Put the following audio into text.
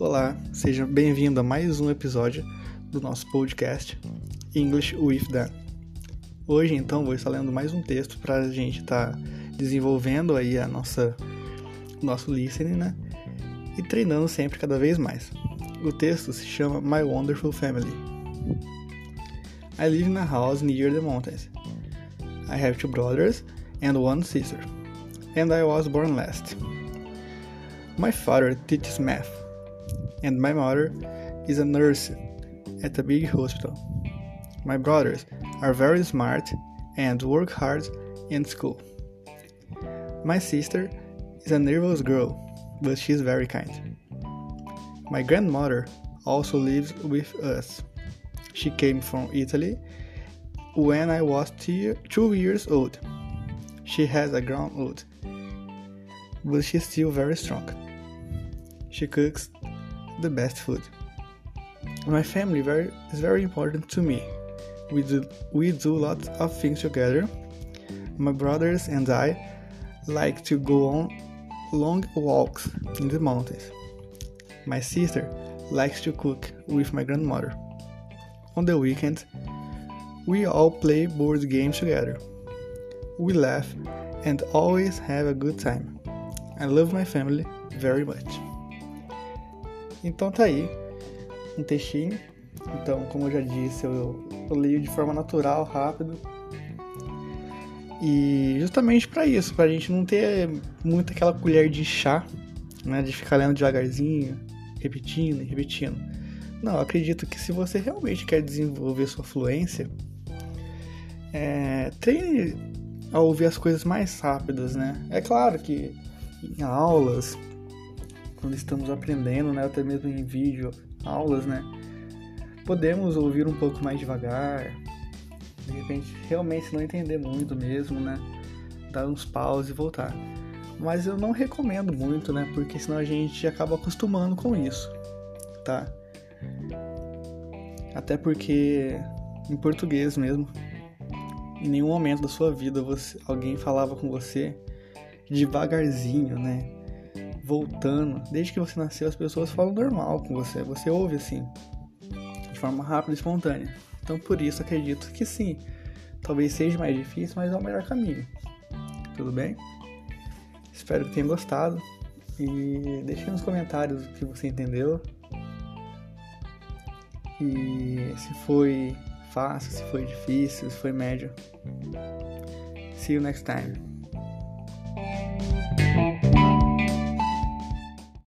Olá, seja bem-vindo a mais um episódio do nosso podcast English with Dan. Hoje, então, vou estar lendo mais um texto para a gente estar tá desenvolvendo aí a nossa nosso listening, né? E treinando sempre cada vez mais. O texto se chama My Wonderful Family. I live in a house near the mountains. I have two brothers and one sister, and I was born last. My father teaches math and my mother is a nurse at a big hospital. My brothers are very smart and work hard in school. My sister is a nervous girl, but she's very kind. My grandmother also lives with us. She came from Italy when I was two years old. She has a grown old, but she's still very strong. She cooks the best food. My family very, is very important to me. We do, we do lots of things together. My brothers and I like to go on long walks in the mountains. My sister likes to cook with my grandmother. On the weekends, we all play board games together. We laugh and always have a good time. I love my family very much. Então tá aí um textinho. Então, como eu já disse, eu, eu leio de forma natural, rápido. E justamente para isso, pra gente não ter muito aquela colher de chá, né, de ficar lendo devagarzinho, repetindo e repetindo. Não, acredito que se você realmente quer desenvolver sua fluência, é, treine a ouvir as coisas mais rápidas, né? É claro que em aulas, quando estamos aprendendo, né, até mesmo em vídeo, aulas, né, podemos ouvir um pouco mais devagar, de repente realmente não entender muito mesmo, né, dar uns paus e voltar. Mas eu não recomendo muito, né, porque senão a gente acaba acostumando com isso, tá? Até porque em português mesmo, em nenhum momento da sua vida você, alguém falava com você devagarzinho, né? Voltando. Desde que você nasceu, as pessoas falam normal com você. Você ouve assim, de forma rápida e espontânea. Então, por isso, acredito que sim. Talvez seja mais difícil, mas é o melhor caminho. Tudo bem? Espero que tenha gostado. E deixe nos comentários o que você entendeu. E se foi fácil, se foi difícil, se foi médio. See you next time.